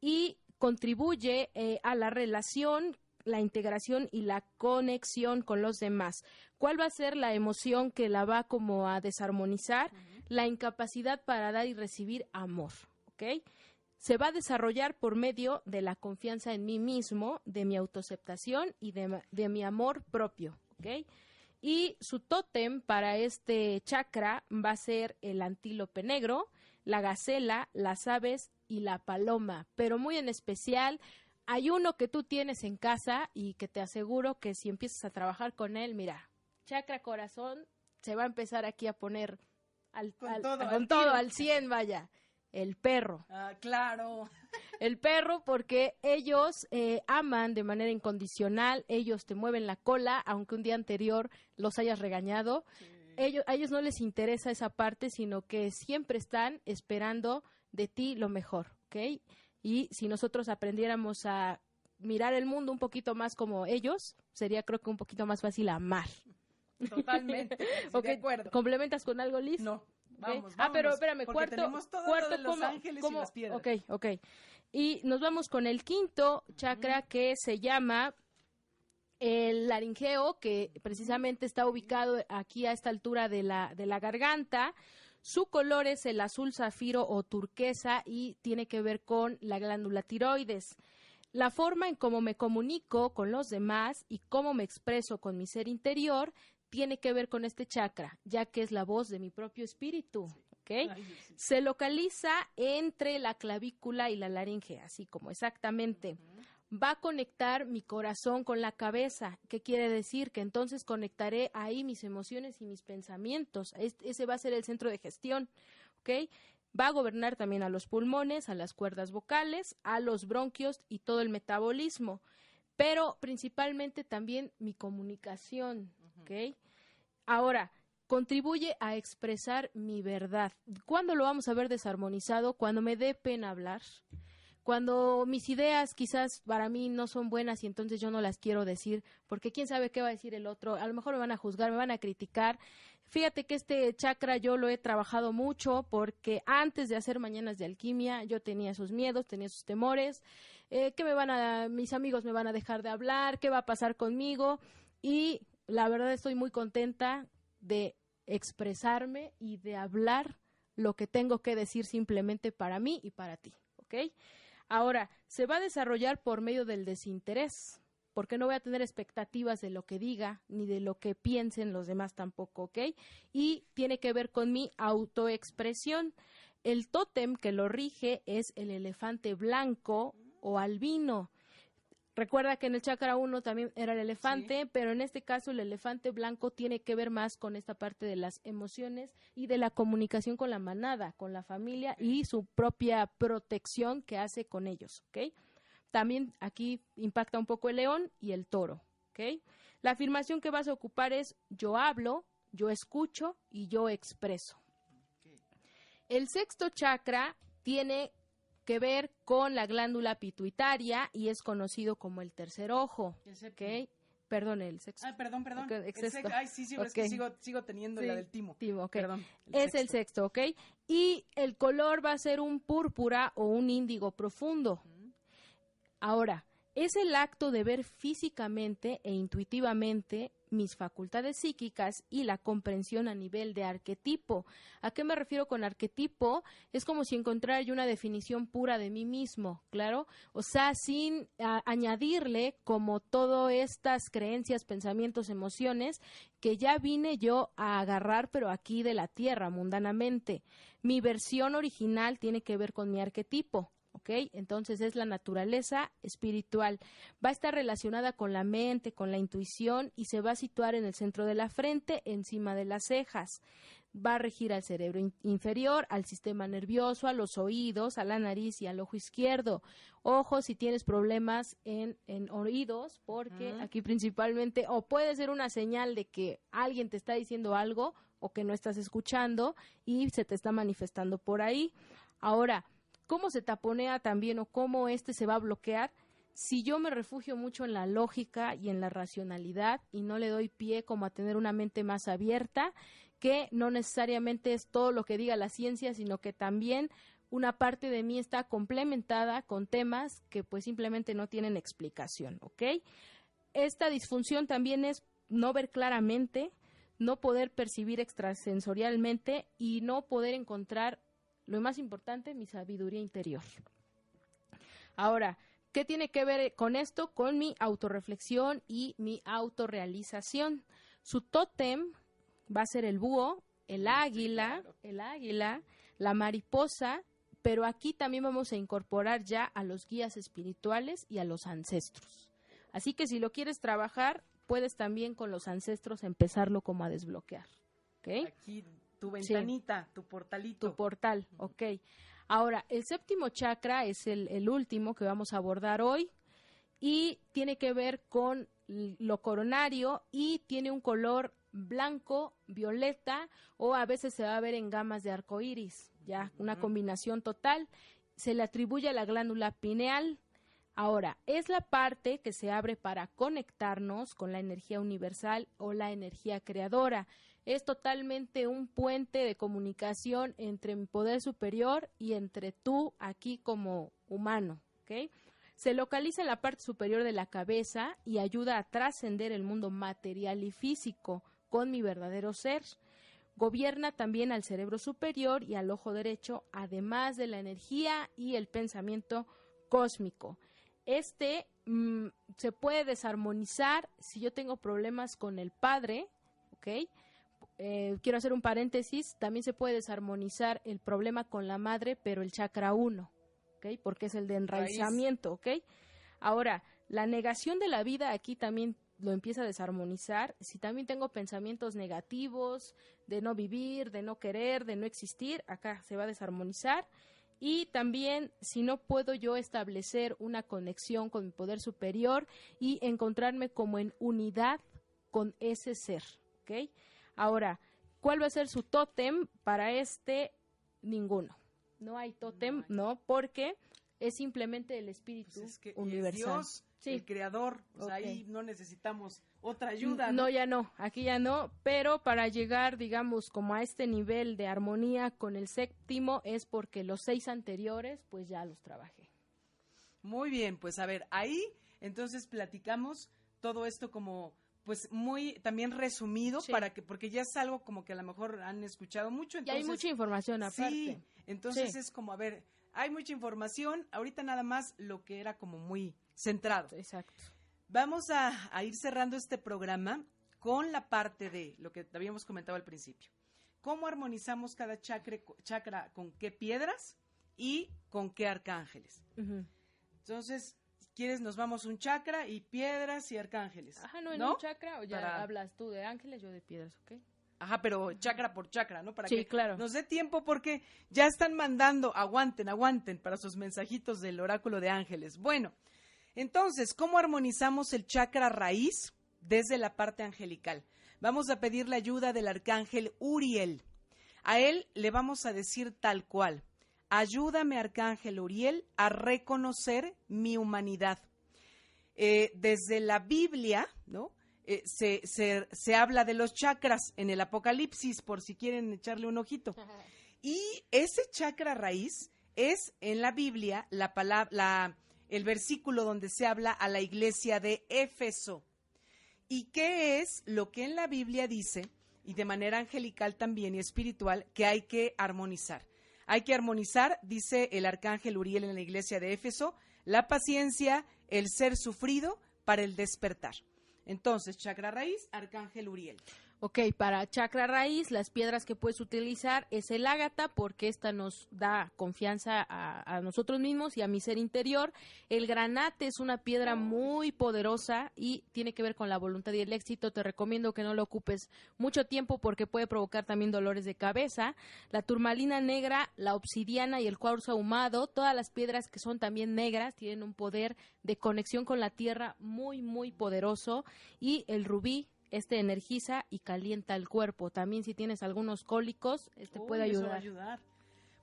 Y contribuye eh, a la relación la integración y la conexión con los demás. ¿Cuál va a ser la emoción que la va como a desarmonizar? La incapacidad para dar y recibir amor, ¿ok? Se va a desarrollar por medio de la confianza en mí mismo, de mi autoaceptación y de, de mi amor propio, ¿ok? Y su tótem para este chakra va a ser el antílope negro, la gacela, las aves y la paloma, pero muy en especial hay uno que tú tienes en casa y que te aseguro que si empiezas a trabajar con él, mira, chakra corazón se va a empezar aquí a poner al, con, todo, con todo, al 100, vaya. El perro. Ah, claro. *laughs* El perro porque ellos eh, aman de manera incondicional, ellos te mueven la cola, aunque un día anterior los hayas regañado. Ellos, a ellos no les interesa esa parte, sino que siempre están esperando de ti lo mejor, ¿ok? Y si nosotros aprendiéramos a mirar el mundo un poquito más como ellos, sería creo que un poquito más fácil amar. *laughs* Totalmente. De acuerdo. ¿Complementas con algo, Liz? No. Vamos, Ah, pero espérame, cuarto, cuarto Los Ángeles y las piedras. Ok, ok. Y nos vamos con el quinto chakra que se llama el laringeo, que precisamente está ubicado aquí a esta altura de la, de la garganta. Su color es el azul zafiro o turquesa y tiene que ver con la glándula tiroides. La forma en cómo me comunico con los demás y cómo me expreso con mi ser interior tiene que ver con este chakra, ya que es la voz de mi propio espíritu. Se localiza entre la clavícula y la laringe, así como exactamente va a conectar mi corazón con la cabeza. ¿Qué quiere decir? Que entonces conectaré ahí mis emociones y mis pensamientos. ese va a ser el centro de gestión. ¿Ok? Va a gobernar también a los pulmones, a las cuerdas vocales, a los bronquios y todo el metabolismo. Pero principalmente también mi comunicación. ¿Ok? Ahora, contribuye a expresar mi verdad. ¿Cuándo lo vamos a ver desarmonizado? Cuando me dé pena hablar cuando mis ideas quizás para mí no son buenas y entonces yo no las quiero decir, porque quién sabe qué va a decir el otro, a lo mejor me van a juzgar, me van a criticar. Fíjate que este chakra yo lo he trabajado mucho porque antes de hacer mañanas de alquimia yo tenía esos miedos, tenía esos temores, eh, que me van a, mis amigos me van a dejar de hablar, qué va a pasar conmigo y la verdad estoy muy contenta de expresarme y de hablar lo que tengo que decir simplemente para mí y para ti, ¿ok? Ahora, se va a desarrollar por medio del desinterés. porque no voy a tener expectativas de lo que diga ni de lo que piensen los demás tampoco, ¿ok? Y tiene que ver con mi autoexpresión. El tótem que lo rige es el elefante blanco o albino. Recuerda que en el chakra 1 también era el elefante, pero en este caso el elefante blanco tiene que ver más con esta parte de las emociones y de la comunicación con la manada, con la familia y su propia protección que hace con ellos, ¿ok? También aquí impacta un poco el león y el toro, ¿ok? La afirmación que vas a ocupar es yo hablo, yo escucho y yo expreso. El sexto chakra tiene que ver con la glándula pituitaria y es conocido como el tercer ojo. Perdón, el sexto. Ay, perdón, perdón. El sexto. Ay, sí, sí, pero es que sigo, sigo teniendo Sí, la del timo. Perdón. es el sexto, ¿ok? Y el color va a ser un púrpura o un índigo profundo. Ahora, es el acto de ver físicamente e intuitivamente mis facultades psíquicas y la comprensión a nivel de arquetipo. ¿A qué me refiero con arquetipo? Es como si encontrara yo una definición pura de mí mismo, claro, o sea, sin añadirle como todas estas creencias, pensamientos, emociones que ya vine yo a agarrar, pero aquí de la tierra, mundanamente. Mi versión original tiene que ver con mi arquetipo. ¿Ok? Entonces es la naturaleza espiritual. Va a estar relacionada con la mente, con la intuición y se va a situar en el centro de la frente, encima de las cejas. Va a regir al cerebro in- inferior, al sistema nervioso, a los oídos, a la nariz y al ojo izquierdo. Ojo si tienes problemas en, en oídos, porque aquí principalmente, o puede ser una señal de que alguien te está diciendo algo o que no estás escuchando y se te está manifestando por ahí. Ahora, cómo se taponea también o cómo este se va a bloquear si yo me refugio mucho en la lógica y en la racionalidad y no le doy pie como a tener una mente más abierta, que no necesariamente es todo lo que diga la ciencia, sino que también una parte de mí está complementada con temas que pues simplemente no tienen explicación, ¿ok? Esta disfunción también es no ver claramente, no poder percibir extrasensorialmente y no poder encontrar lo más importante, mi sabiduría interior. Ahora, ¿qué tiene que ver con esto? Con mi autorreflexión y mi autorrealización. Su tótem va a ser el búho, el águila, el águila, la mariposa, pero aquí también vamos a incorporar ya a los guías espirituales y a los ancestros. Así que si lo quieres trabajar, puedes también con los ancestros empezarlo como a desbloquear. ¿ok? Aquí tu ventanita, tu portalito. tu portal, ok. Ahora, el séptimo chakra es el, el último que vamos a abordar hoy y tiene que ver con lo coronario y tiene un color blanco, violeta o a veces se va a ver en gamas de arco iris, ya una combinación total. Se le atribuye a la glándula pineal. Ahora, es la parte que se abre para conectarnos con la energía universal o la energía creadora es totalmente un puente de comunicación entre mi poder superior y entre tú aquí como humano, ¿ok? Se localiza en la parte superior de la cabeza y ayuda a trascender el mundo material y físico con mi verdadero ser. Gobierna también al cerebro superior y al ojo derecho, además de la energía y el pensamiento cósmico. Este mm, se puede desarmonizar si yo tengo problemas con el padre. Eh, quiero hacer un paréntesis, también se puede desarmonizar el problema con la madre, pero el chakra 1, ¿ok? Porque es el de enraizamiento, ¿ok? Ahora, la negación de la vida aquí también lo empieza a desarmonizar. Si también tengo pensamientos negativos de no vivir, de no querer, de no existir, acá se va a desarmonizar. Y también si no puedo yo establecer una conexión con mi poder superior y encontrarme como en unidad con ese ser, ¿ok? Ahora, ¿cuál va a ser su tótem para este? Ninguno. No hay tótem, No no, porque es simplemente el espíritu Pues es que universal. Dios, Sí. el creador. O sea, Ok. ahí no necesitamos otra ayuda. No, ya no, aquí ya no, pero para llegar, digamos, como a este nivel de armonía con el séptimo es porque los seis anteriores, pues ya los trabajé. Muy bien, pues a ver, ahí entonces platicamos todo esto como pues muy también resumido Sí. para que porque ya es algo como que a lo mejor han escuchado mucho Y entonces hay mucha información aparte. Sí, entonces Sí. es como a ver, hay mucha información, ahorita nada más lo que era como muy centrado. Exacto. Vamos a, a ir cerrando este programa con la parte de lo que habíamos comentado al principio. ¿Cómo armonizamos cada chakra, chakra con qué piedras y con qué arcángeles? Entonces, quieres, nos vamos un chakra y piedras y arcángeles. Ajá, no, en ¿No? un chakra, o ya Para- hablas tú de ángeles, yo de piedras, ¿ok? Ajá, pero chakra por chakra, ¿no? Para Sí, que claro. nos dé tiempo porque ya están mandando, aguanten, aguanten para sus mensajitos del oráculo de ángeles. Bueno, entonces, ¿cómo armonizamos el chakra raíz desde la parte angelical? Vamos a pedir la ayuda del arcángel Uriel. A él le vamos a decir tal cual, ayúdame arcángel Uriel a reconocer mi humanidad. Eh, desde la Biblia, ¿no? Eh, se, se- se habla de los chakras en el Apocalipsis, por si quieren echarle un ojito. Y ese chakra raíz es en la Biblia la palabra, la- el versículo donde se habla a la iglesia de Éfeso. ¿Y qué es lo que en la Biblia dice, y de manera angelical también y espiritual, que hay que armonizar? Hay que armonizar, dice el arcángel Uriel en la iglesia de Éfeso, la paciencia, el ser sufrido para el despertar. Entonces, chakra raíz, arcángel Uriel. Ok, para chakra raíz, las piedras que puedes utilizar es el ágata, porque esta nos da confianza a, a nosotros mismos y a mi ser interior. El granate es una piedra muy poderosa y tiene que ver con la voluntad y el éxito. Te recomiendo que no lo ocupes mucho tiempo porque puede provocar también dolores de cabeza. La turmalina negra, la obsidiana y el cuarzo ahumado, todas las piedras que son también negras, tienen un poder de conexión con la tierra muy, muy poderoso. Y el rubí, este energiza y calienta el cuerpo. También si tienes algunos cólicos, este puede ayudar. ayudar.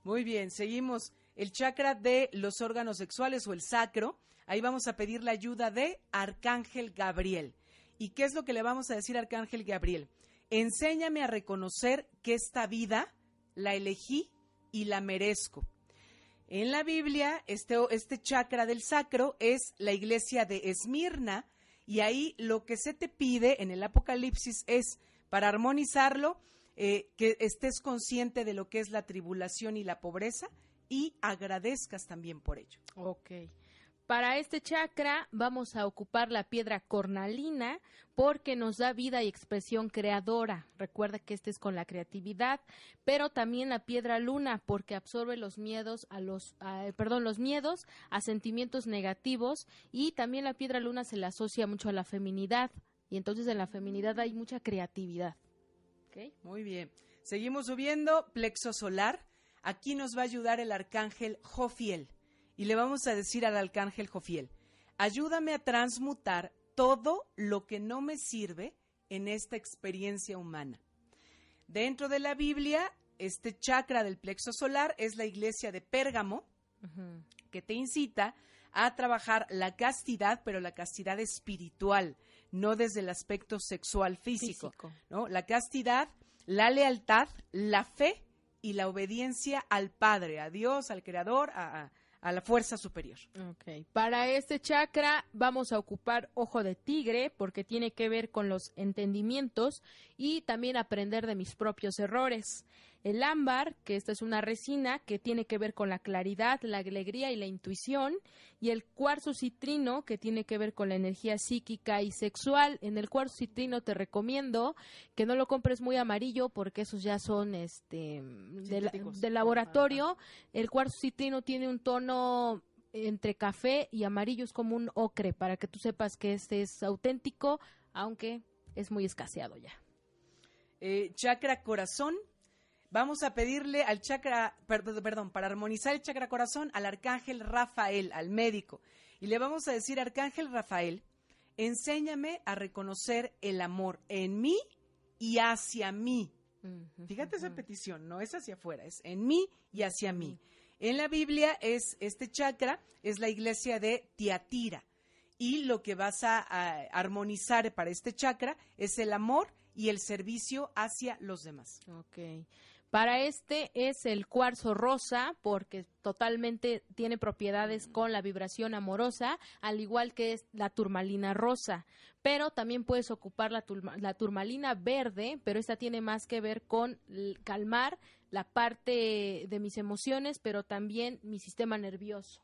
Muy bien, seguimos. El chakra de los órganos sexuales o el sacro. Ahí vamos a pedir la ayuda de Arcángel Gabriel. ¿Y qué es lo que le vamos a decir a Arcángel Gabriel? Enséñame a reconocer que esta vida la elegí y la merezco. En la Biblia, este, este chakra del sacro es la iglesia de Esmirna, y ahí lo que se te pide en el Apocalipsis es, para armonizarlo, eh, que estés consciente de lo que es la tribulación y la pobreza y agradezcas también por ello. Ok. Para este chakra vamos a ocupar la piedra cornalina porque nos da vida y expresión creadora. Recuerda que este es con la creatividad, pero también la piedra luna porque absorbe los miedos a los, perdón, los miedos a sentimientos negativos y también la piedra luna se le asocia mucho a la feminidad y entonces en la feminidad hay mucha creatividad. ¿Ok? Muy bien. Seguimos subiendo, plexo solar. Aquí nos va a ayudar el arcángel Jofiel. Y le vamos a decir al arcángel Jofiel, ayúdame a transmutar todo lo que no me sirve en esta experiencia humana. Dentro de la Biblia, este chakra del plexo solar es la iglesia de Pérgamo, que te incita a trabajar la castidad, pero la castidad espiritual, no desde el aspecto sexual físico. Físico. ¿no? La castidad, la lealtad, la fe y la obediencia al Padre, a Dios, al Creador, a, a- a la fuerza superior. Ok. Para este chakra vamos a ocupar ojo de tigre porque tiene que ver con los entendimientos y también aprender de mis propios errores. El ámbar, que esta es una resina que tiene que ver con la claridad, la alegría y la intuición. Y el cuarzo citrino, que tiene que ver con la energía psíquica y sexual. En el cuarzo citrino te recomiendo que no lo compres muy amarillo porque esos ya son este de, la- Sintéticos. de laboratorio. El cuarzo citrino tiene un tono entre café y amarillo, es como un ocre, para que tú sepas que este es auténtico, aunque es muy escaseado ya. Eh, chakra corazón. Vamos a pedirle al chakra, perdón, para armonizar el chakra corazón, al arcángel Rafael, al médico. Y le vamos a decir, arcángel Rafael, enséñame a reconocer el amor en mí y hacia mí. Fíjate esa petición, no es hacia afuera, es en mí y hacia mí. En la Biblia es este chakra, es la iglesia de Tiatira. Y lo que vas a, a armonizar para este chakra es el amor y el servicio hacia los demás. Ok. Para este es el cuarzo rosa porque totalmente tiene propiedades con la vibración amorosa, al igual que es la turmalina rosa. Pero también puedes ocupar la, turma- la turmalina verde, pero esta tiene más que ver con calmar la parte de mis emociones, pero también mi sistema nervioso.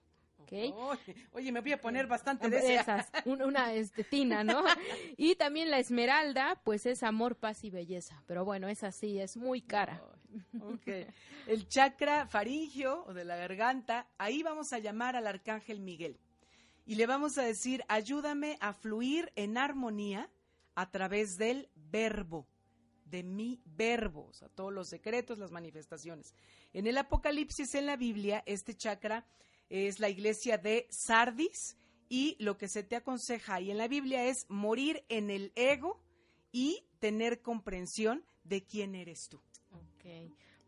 Oye, me voy a poner bastante de esas. una este, tina, ¿no? *laughs* y también la esmeralda, pues es amor, paz y belleza. Pero bueno, es así, es muy cara. ok. El chakra faringio o de la garganta, ahí vamos a llamar al arcángel Miguel. Y le vamos a decir, ayúdame a fluir en armonía a través del verbo de mi verbo, o sea, todos los secretos, las manifestaciones. En el Apocalipsis, en la Biblia, este chakra es la iglesia de Sardis y lo que se te aconseja ahí en la Biblia es morir en el ego y tener comprensión de quién eres tú.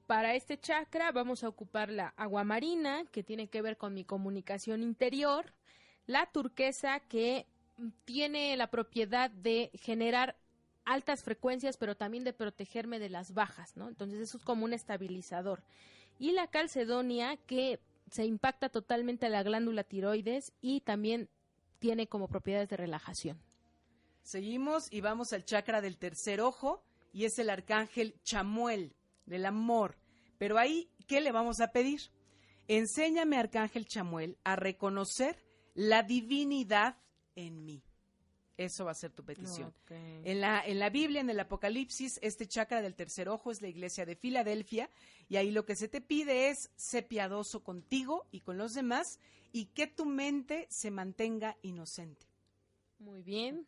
Para este chakra vamos a ocupar la agua marina, que tiene que ver con mi comunicación interior, la turquesa, que tiene la propiedad de generar altas frecuencias, pero también de protegerme de las bajas, ¿no? Entonces eso es como un estabilizador. Y la calcedonia que se impacta totalmente la glándula tiroides y también tiene como propiedades de relajación. Seguimos y vamos al chakra del tercer ojo y es el arcángel Chamuel, del amor. Pero ahí, ¿qué le vamos a pedir? Enséñame, arcángel Chamuel, a reconocer la divinidad en mí. Eso va a ser tu petición. En, la, en la Biblia, en el Apocalipsis, este chakra del tercer ojo es la iglesia de Filadelfia y ahí lo que se te pide es ser piadoso contigo y con los demás y que tu mente se mantenga inocente. Muy bien.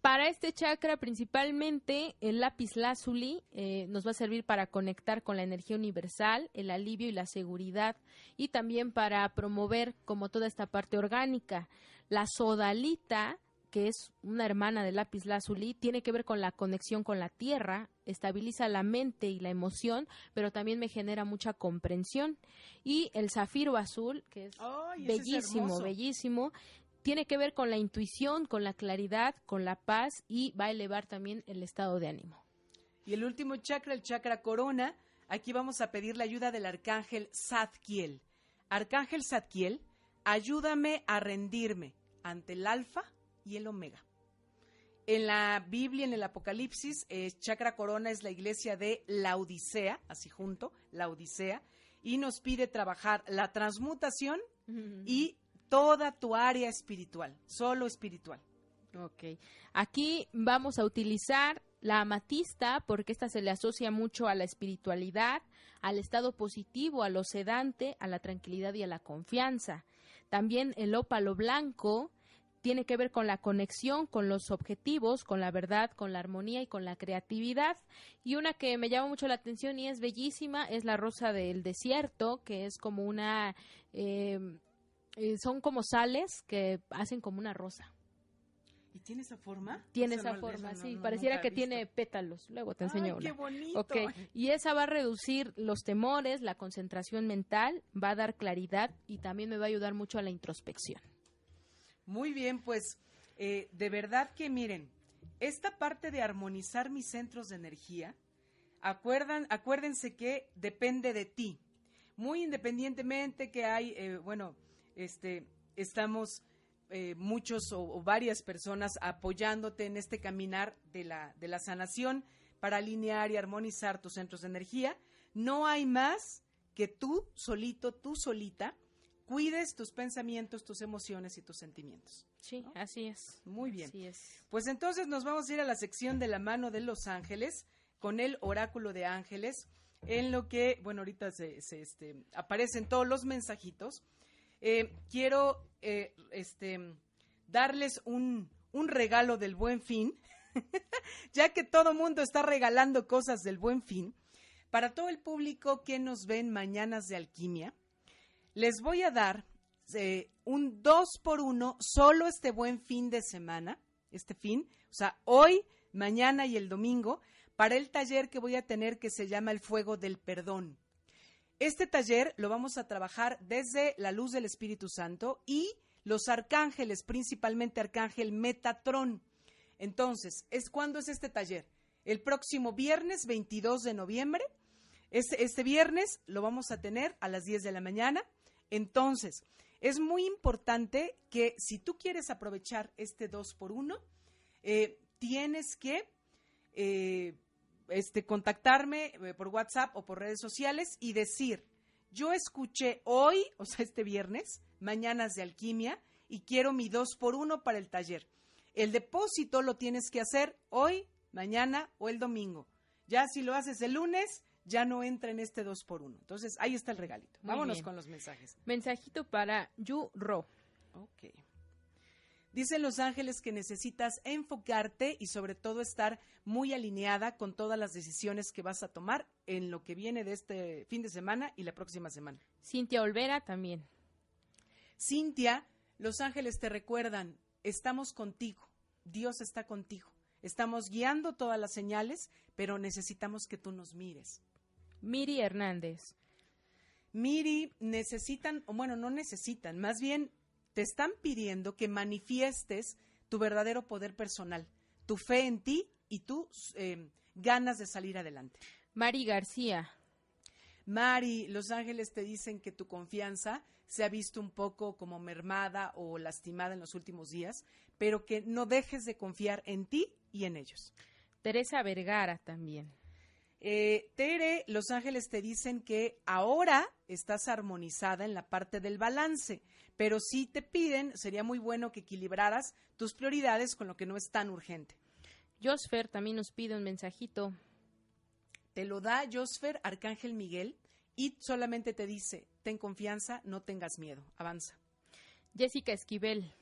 Para este chakra, principalmente, el lápiz lazuli eh, nos va a servir para conectar con la energía universal, el alivio y la seguridad, y también para promover como toda esta parte orgánica. La sodalita que es una hermana del lápiz lazuli, tiene que ver con la conexión con la tierra, estabiliza la mente y la emoción, pero también me genera mucha comprensión. Y el zafiro azul, que es bellísimo, bellísimo, tiene que ver con la intuición, con la claridad, con la paz y va a elevar también el estado de ánimo. Y el último chakra, el chakra corona, aquí vamos a pedir la ayuda del arcángel Zadkiel. Arcángel Zadkiel, ayúdame a rendirme ante el alfa y el omega. En la Biblia, en el Apocalipsis, eh, Chakra Corona es la iglesia de la Odisea, así junto, la Odisea, y nos pide trabajar la transmutación y toda tu área espiritual, solo espiritual. Ok. Aquí vamos a utilizar la amatista porque esta se le asocia mucho a la espiritualidad, al estado positivo, a lo sedante, a la tranquilidad y a la confianza. También el ópalo blanco tiene que ver con la conexión, con los objetivos, con la verdad, con la armonía y con la creatividad. Y una que me llama mucho la atención y es bellísima es la rosa del desierto, que es como una... Em, eh, son como sales que hacen como una rosa. ¿Y tiene esa forma? Tiene esa forma, sí. Pareciera que tiene pétalos. Luego te enseño Ay, qué bonito! Okay. Y esa va a reducir los temores, la concentración mental, va a dar claridad y también me va a ayudar mucho a la introspección. Muy bien, pues eh, de verdad que miren, esta parte de armonizar mis centros de energía, acuerdan, acuérdense que depende de ti. Muy independientemente que hay, eh, bueno, este, estamos eh, muchos o, varias personas apoyándote en este caminar de la, de la sanación para alinear y armonizar tus centros de energía. No hay más que tú solito, tú solita, cuides tus pensamientos, tus emociones y tus sentimientos. Sí, así es. Muy bien. Así es. Pues entonces nos vamos a ir a la sección de la mano de los ángeles con el oráculo de ángeles, en lo que, bueno, ahorita se, este, aparecen todos los mensajitos. Eh, quiero eh, este, darles un, un regalo del buen fin, *laughs* ya que todo mundo está regalando cosas del buen fin. Para todo el público que nos ven mañanas de alquimia, les voy a dar eh, un dos por uno solo este buen fin de semana, este fin, o sea, hoy, mañana y el domingo, para el taller que voy a tener que se llama El Fuego del Perdón. Este taller lo vamos a trabajar desde la luz del Espíritu Santo y los arcángeles, principalmente arcángel Metatrón. Entonces, ¿es cuándo es este taller? El próximo viernes 22 de noviembre. Este, este viernes lo vamos a tener a las 10 de la mañana entonces, es muy importante que si tú quieres aprovechar este 2 por 1, eh, tienes que eh, este, contactarme eh, por WhatsApp o por redes sociales y decir, yo escuché hoy, *laughs* o sea, este viernes, mañanas de alquimia, y quiero mi dos por uno para el taller. El depósito lo tienes que hacer hoy, mañana o el domingo. Ya si lo haces el lunes, ya no entra en este dos por uno. Entonces, ahí está el regalito. Muy Vámonos bien. con los mensajes. Mensajito para Yu Ro. Ok. Dicen los ángeles que necesitas enfocarte y sobre todo estar muy alineada con todas las decisiones que vas a tomar en lo que viene de este fin de semana y la próxima semana. Cintia Olvera también. Cintia, los ángeles te recuerdan, estamos contigo, Dios está contigo, estamos guiando todas las señales, pero necesitamos que tú nos mires. Miri Hernández. Miri, necesitan, o bueno, no necesitan, más bien te están pidiendo que manifiestes tu verdadero poder personal, tu fe en ti y tus eh, ganas de salir adelante. Mari García. Mari, los ángeles te dicen que tu confianza se ha visto un poco como mermada o lastimada en los últimos días, pero que no dejes de confiar en ti y en ellos. Teresa Vergara también. Eh, Tere, los ángeles te dicen que ahora estás armonizada en la parte del balance, pero sí te piden, sería muy bueno que equilibraras tus prioridades con lo que no es tan urgente. Josfer también nos pide un mensajito. Te lo da Josfer Arcángel Miguel y solamente te dice, ten confianza, no tengas miedo, avanza. Jessica Esquivel.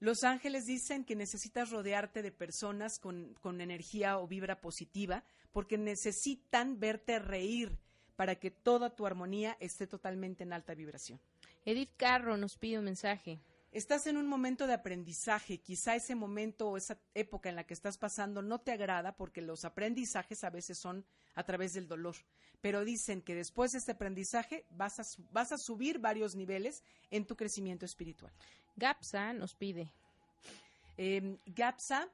Los ángeles dicen que necesitas rodearte de personas con, con energía o vibra positiva porque necesitan verte reír para que toda tu armonía esté totalmente en alta vibración. Edith Carro nos pide un mensaje. Estás en un momento de aprendizaje, quizá ese momento o esa época en la que estás pasando no te agrada porque los aprendizajes a veces son a través del dolor, pero dicen que después de este aprendizaje vas a, su- vas a subir varios niveles en tu crecimiento espiritual. Gapsa nos pide. Eh, Gapsa,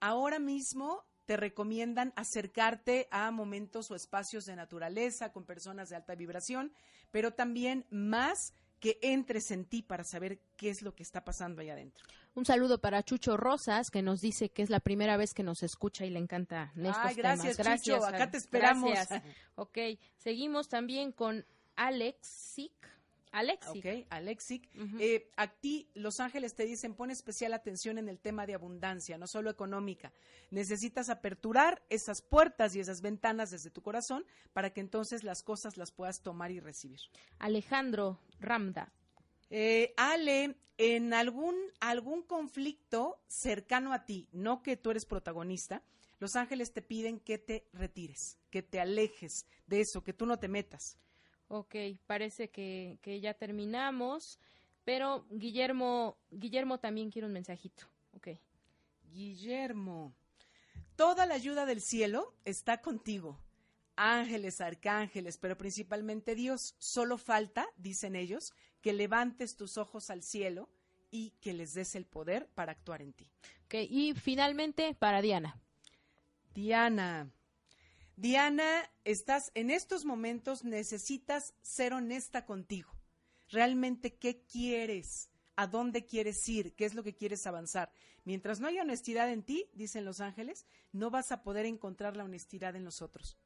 ahora mismo te recomiendan acercarte a momentos o espacios de naturaleza con personas de alta vibración, pero también más que entres en ti para saber qué es lo que está pasando ahí adentro. Un saludo para Chucho Rosas, que nos dice que es la primera vez que nos escucha y le encanta estos Ay, gracias, temas. Chucho, acá te esperamos. Gracias. Ok, seguimos también con Alexic. Alexic. Ok, Alexic. Eh, a ti, Los Ángeles te dicen, pon especial atención en el tema de abundancia, no solo económica. Necesitas aperturar esas puertas y esas ventanas desde tu corazón para que entonces las cosas las puedas tomar y recibir. Alejandro Ramda. Eh, Ale, en algún, algún conflicto cercano a ti, no que tú eres protagonista, los ángeles te piden que te retires, que te alejes de eso, que tú no te metas. Ok, parece que, que ya terminamos, pero Guillermo, Guillermo también quiere un mensajito. Ok. Guillermo, toda la ayuda del cielo está contigo. Ángeles, arcángeles, pero principalmente Dios. Solo falta, dicen ellos, que levantes tus ojos al cielo y que les des el poder para actuar en ti. Ok, y finalmente para Diana. Diana. Diana, estás en estos momentos, necesitas ser honesta contigo. Realmente, ¿qué quieres? ¿A dónde quieres ir? ¿Qué es lo que quieres avanzar? Mientras no haya honestidad en ti, dicen los ángeles, no vas a poder encontrar la honestidad en los otros.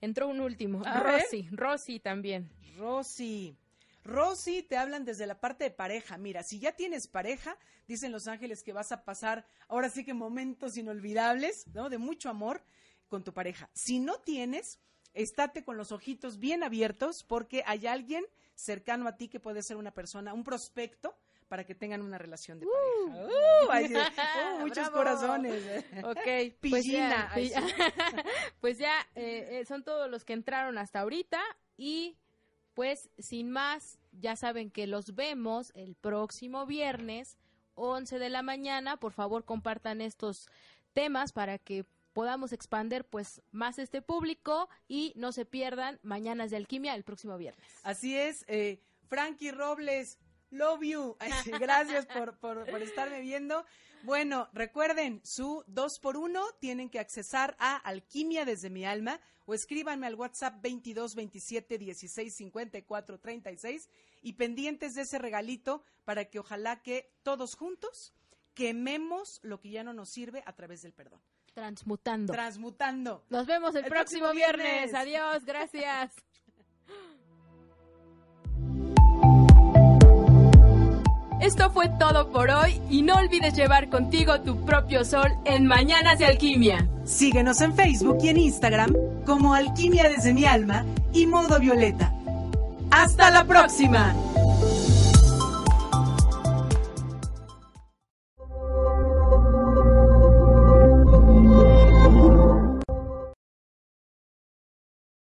Entró un último. A ver. Rosy, Rosy también. Rosy. Rosy, te hablan desde la parte de pareja. Mira, si ya tienes pareja, dicen los ángeles que vas a pasar ahora sí que momentos inolvidables, ¿no? De mucho amor con tu pareja. Si no tienes, estate con los ojitos bien abiertos porque hay alguien cercano a ti que puede ser una persona, un prospecto para que tengan una relación de pareja. Uh, ay, sí. *laughs* Uh, muchos Bravo. corazones. Ok, *laughs* pues Pillina. ya, *laughs* pues ya eh, eh, son todos los que entraron hasta ahorita y pues sin más, ya saben que los vemos el próximo viernes, 11 de la mañana. Por favor, compartan estos temas para que podamos expander pues más este público y no se pierdan Mañanas de Alquimia el próximo viernes. Así es, eh, Frankie Robles, love you. *laughs* Gracias por, por, por estarme viendo. Bueno, recuerden, su 2 por 1 tienen que accesar a Alquimia desde mi alma o escríbanme al WhatsApp 22 27 16 54 36 y pendientes de ese regalito para que ojalá que todos juntos quememos lo que ya no nos sirve a través del perdón. Transmutando. Transmutando. Nos vemos el, próximo, viernes. viernes. Adiós, gracias. *laughs* Esto fue todo por hoy y no olvides llevar contigo tu propio sol en Mañanas de Alquimia. Síguenos en Facebook y en Instagram como Alquimia desde mi alma y Modo Violeta. ¡Hasta la próxima!